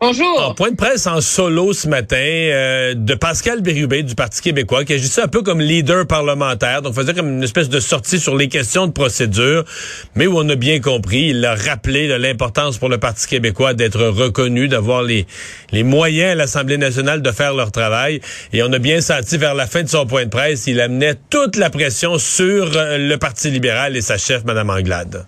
Bonjour. En point de presse en solo ce matin euh, de Pascal Bérubé du Parti québécois qui agissait un peu comme leader parlementaire, donc faisait comme une espèce de sortie sur les questions de procédure, mais où on a bien compris, il a rappelé l'importance pour le Parti québécois d'être reconnu, d'avoir les, les moyens à l'Assemblée nationale de faire leur travail, et on a bien senti vers la fin de son point de presse, il amenait toute la pression sur euh, le Parti libéral et sa chef, Mme Anglade.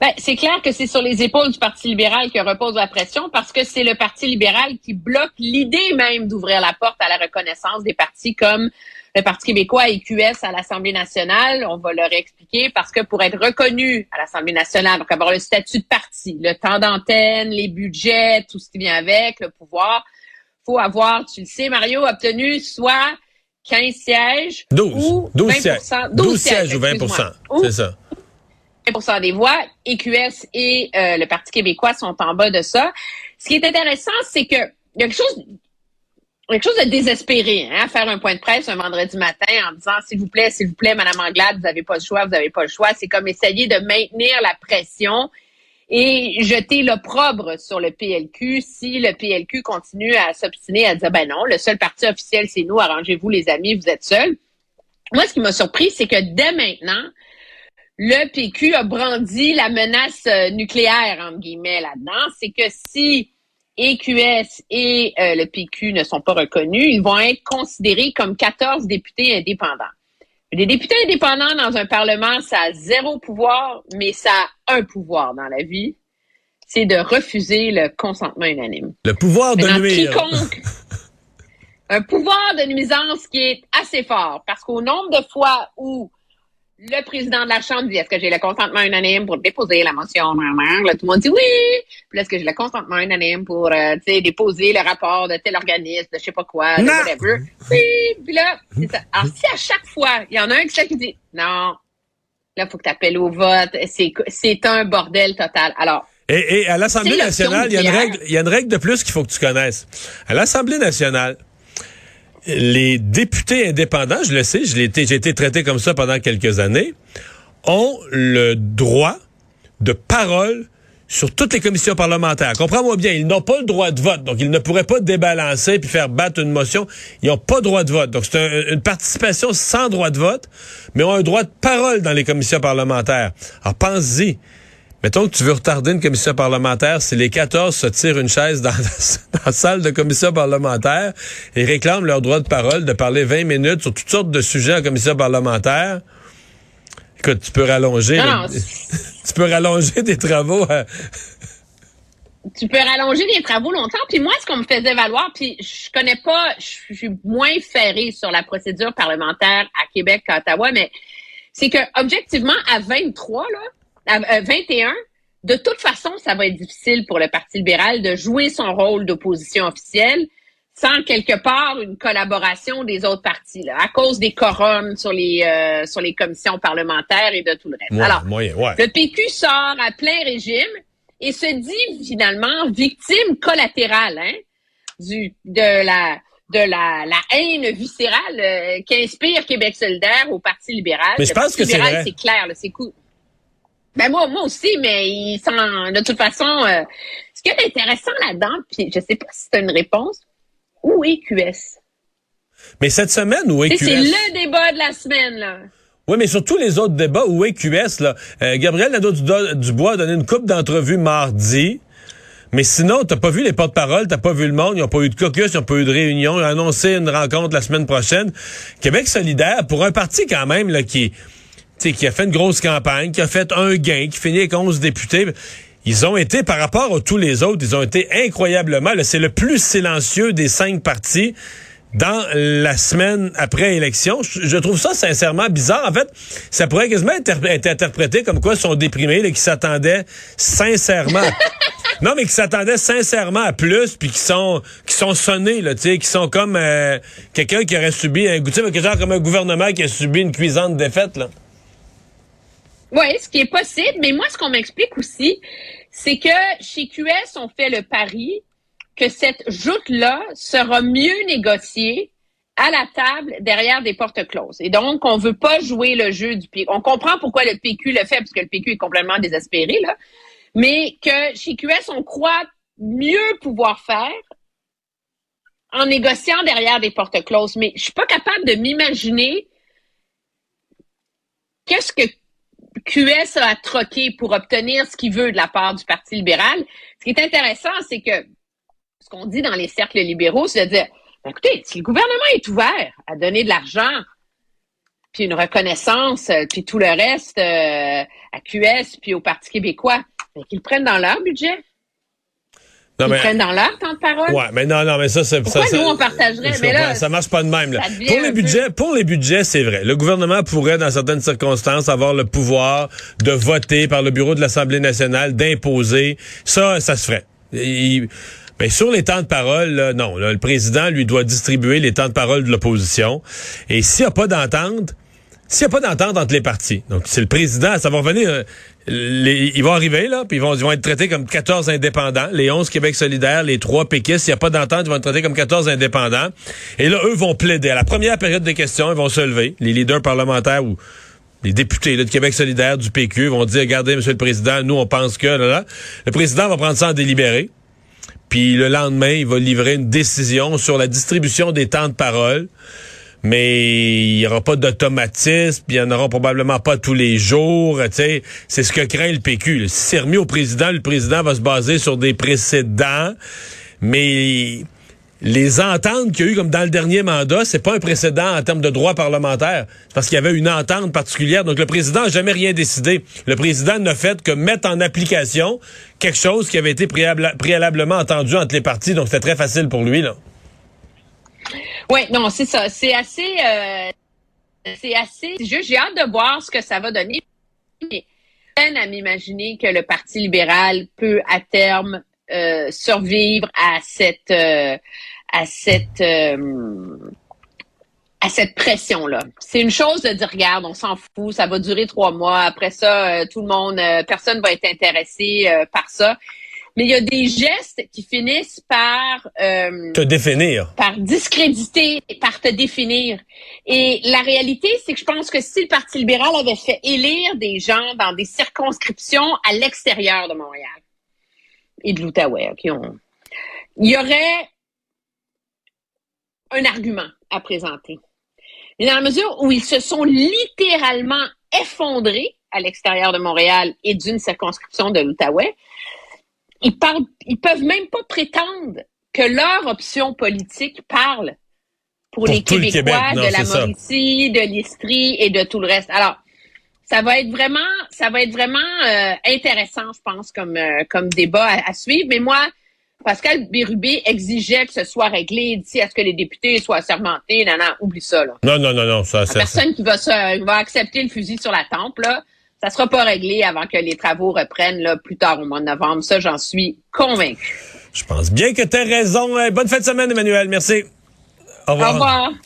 Ben, c'est clair que c'est sur les épaules du Parti libéral que repose la pression parce que c'est le Parti libéral qui bloque l'idée même d'ouvrir la porte à la reconnaissance des partis comme le Parti québécois et QS à l'Assemblée nationale. On va leur expliquer parce que pour être reconnu à l'Assemblée nationale, donc avoir le statut de parti, le temps d'antenne, les budgets, tout ce qui vient avec, le pouvoir, faut avoir, tu le sais, Mario, obtenu soit 15 sièges 12, ou 12 20 sièges. 12, sièges ou 20 excuse-moi. Ou c'est ça. 20 des voix. EQS et euh, le Parti québécois sont en bas de ça. Ce qui est intéressant, c'est que il y a quelque chose, quelque chose de désespéré hein, à faire un point de presse un vendredi matin en disant s'il vous plaît, s'il vous plaît, Madame Anglade, vous n'avez pas le choix, vous n'avez pas le choix. C'est comme essayer de maintenir la pression et jeter l'opprobre sur le PLQ si le PLQ continue à s'obstiner à dire ben non, le seul parti officiel c'est nous, arrangez-vous les amis, vous êtes seuls. Moi, ce qui m'a surpris, c'est que dès maintenant, le PQ a brandi la menace euh, nucléaire, entre guillemets, là-dedans. C'est que si EQS et euh, le PQ ne sont pas reconnus, ils vont être considérés comme 14 députés indépendants. Les députés indépendants dans un Parlement, ça a zéro pouvoir, mais ça a un pouvoir dans la vie, c'est de refuser le consentement unanime. Le pouvoir de nuire. quiconque- un pouvoir de nuisance qui est assez fort, parce qu'au nombre de fois où le président de la Chambre dit est-ce que j'ai le consentement unanime pour déposer la motion? Là, tout le monde dit oui. Puis est-ce que j'ai le consentement unanime pour euh, déposer le rapport de tel organisme, de je sais pas quoi, de Non. whatever? Oui. Puis là, c'est ça. Alors, si à chaque fois, il y en a un qui, dit non, là, faut que tu appelles au vote, c'est, c'est un bordel total. Alors, Et, et à l'Assemblée nationale, il y, a une règle, il y a une règle de plus qu'il faut que tu connaisses. À l'Assemblée nationale, les députés indépendants, je le sais, j'ai été traité comme ça pendant quelques années, ont le droit de parole sur toutes les commissions parlementaires. Comprends-moi bien, ils n'ont pas le droit de vote, donc ils ne pourraient pas débalancer puis faire battre une motion. Ils n'ont pas droit de vote. Donc c'est un- une participation sans droit de vote, mais ont un droit de parole dans les commissions parlementaires. Alors pense-y. Mettons que tu veux retarder une commission parlementaire, si les 14 se tirent une chaise dans, dans la salle de commission parlementaire et réclament leur droit de parole de parler 20 minutes sur toutes sortes de sujets en commission parlementaire, écoute, tu peux rallonger, Non, le- non, tu peux rallonger tes travaux. à- tu peux rallonger les travaux longtemps. Puis moi, ce qu'on me faisait valoir, puis je connais pas, je suis moins ferrée sur la procédure parlementaire à Québec qu'à Ottawa, mais c'est que objectivement, à 23, là, à euh, 21, de toute façon, ça va être difficile pour le Parti libéral de jouer son rôle d'opposition officielle sans quelque part une collaboration des autres partis, là, à cause des quorums sur les euh, sur les commissions parlementaires et de tout le reste. Ouais, Alors, moyen, ouais. le PQ sort à plein régime et se dit finalement victime collatérale hein, du, de la de la, la haine viscérale euh, qu'inspire Québec solidaire au Parti libéral. Mais je Le pense Parti que c'est. C'est clair, c'est cool. Ben moi, moi aussi, mais ils sont de toute façon. euh, ce qui est intéressant là-dedans, puis je sais pas si c'est une réponse. Où est QS? Mais cette semaine, où est sais, C'est QS? le débat de la semaine, là. Oui, mais sur tous les autres débats, où est QS, là? Euh, Gabriel Nadeau-Dubois a donné une coupe d'entrevues mardi. Mais sinon, t'as pas vu les porte-paroles, t'as pas vu le monde, ils ont pas eu de caucus, ils ont pas eu de réunion, ils ont annoncé une rencontre la semaine prochaine. Québec solidaire, pour un parti quand même, là, qui, sais, qui a fait une grosse campagne, qui a fait un gain, qui finit avec 11 députés, ils ont été, par rapport à tous les autres, ils ont été incroyablement, c'est le plus silencieux des cinq partis dans la semaine après élection. Je, trouve ça sincèrement bizarre. En fait, ça pourrait quasiment être, interprété comme quoi ils sont déprimés, là, qui s'attendaient sincèrement. non, mais qui s'attendaient sincèrement à plus, puis qui sont qui sont sonnés, là, tu sais, qui sont comme euh, quelqu'un qui aurait subi un genre comme un gouvernement qui a subi une cuisante défaite, là. Oui, ce qui est possible. Mais moi, ce qu'on m'explique aussi, c'est que chez QS, on fait le pari que cette joute-là sera mieux négociée à la table derrière des portes closes. Et donc, on veut pas jouer le jeu du PQ. On comprend pourquoi le PQ le fait, parce que le PQ est complètement désespéré, là. Mais que chez QS, on croit mieux pouvoir faire en négociant derrière des portes closes. Mais je suis pas capable de m'imaginer qu'est-ce que QS a à troquer pour obtenir ce qu'il veut de la part du Parti libéral. Ce qui est intéressant, c'est que ce qu'on dit dans les cercles libéraux, c'est de dire, ben, écoutez, si le gouvernement est ouvert à donner de l'argent, puis une reconnaissance, euh, puis tout le reste euh, à QS, puis au Parti québécois, ben, qu'ils prennent dans leur budget. Non, Ils mais- prennent dans leur temps de parole. Ouais, mais non, non, mais ça, c'est Pourquoi ça, nous, on partagerait? Mais là, ça marche pas de même. Là. Pour les peu- budgets, pour les budgets, c'est vrai. Le gouvernement pourrait, dans certaines circonstances, avoir le pouvoir de voter par le bureau de l'Assemblée nationale, d'imposer. Ça, ça se ferait. Il- mais sur les temps de parole, là, non. là, le président lui doit distribuer les temps de parole de l'opposition. Et s'il n'y a pas d'entente, s'il n'y a pas d'entente entre les partis, donc c'est le président, ça va revenir, euh, les- ils vont arriver, là, puis ils vont, être traités comme 14 indépendants, les 11 Québec solidaire, les 3 péquistes, s'il n'y a pas d'entente, ils vont être traités comme 14 indépendants. Et là, eux vont plaider. À la première période des questions, ils vont se lever, les leaders parlementaires ou les députés de Québec solidaire, du PQ, vont dire, regardez, Monsieur le Président, nous, on pense que. Le président va prendre ça en délibéré. Puis le lendemain, il va livrer une décision sur la distribution des temps de parole. Mais il n'y aura pas d'automatisme, il n'y en aura probablement pas tous les jours. C'est ce que craint le PQ. Si c'est remis au président, le président va se baser sur des précédents. Mais les ententes qu'il y a eu comme dans le dernier mandat, c'est pas un précédent en termes de droit parlementaire. C'est parce qu'il y avait une entente particulière. Donc le président n'a jamais rien décidé. Le président n'a fait que mettre en application quelque chose qui avait été préalable- préalablement entendu entre les partis. Donc c'était très facile pour lui. Là. Oui, non, c'est ça. C'est assez. euh, c'est assez. J'ai hâte de voir ce que ça va donner. Mais peine à m'imaginer que le Parti libéral peut à terme euh, survivre à cette euh, à cette à cette pression-là. C'est une chose de dire, regarde, on s'en fout, ça va durer trois mois. Après ça, tout le monde, euh, personne va être intéressé par ça. Mais il y a des gestes qui finissent par euh, Te définir. par discréditer, par te définir. Et la réalité, c'est que je pense que si le Parti libéral avait fait élire des gens dans des circonscriptions à l'extérieur de Montréal et de l'Outaouais, ok, on- il y aurait un argument à présenter. Mais dans la mesure où ils se sont littéralement effondrés à l'extérieur de Montréal et d'une circonscription de l'Outaouais, ils parlent, ils peuvent même pas prétendre que leur option politique parle pour, Pour les le Québécois non, de la ça. Mauricie, de l'Estrie et de tout le reste. Alors, ça va être vraiment, ça va être vraiment euh, intéressant, je pense, comme euh, comme débat à, à suivre. Mais moi, Pascal Bérubé exigeait que ce soit réglé d'ici à ce que les députés soient assermentés? Non, non, oublie ça là. Non, non, non, non. Ça, La ça, ça- personne qui va, se, va accepter le fusil sur la tempe, là, ça sera pas réglé avant que les travaux reprennent là, plus tard au mois de novembre. Ça, j'en suis convaincu. je pense bien que tu as raison. Bonne fin de semaine, Emmanuel. Merci. Au revoir. Au revoir.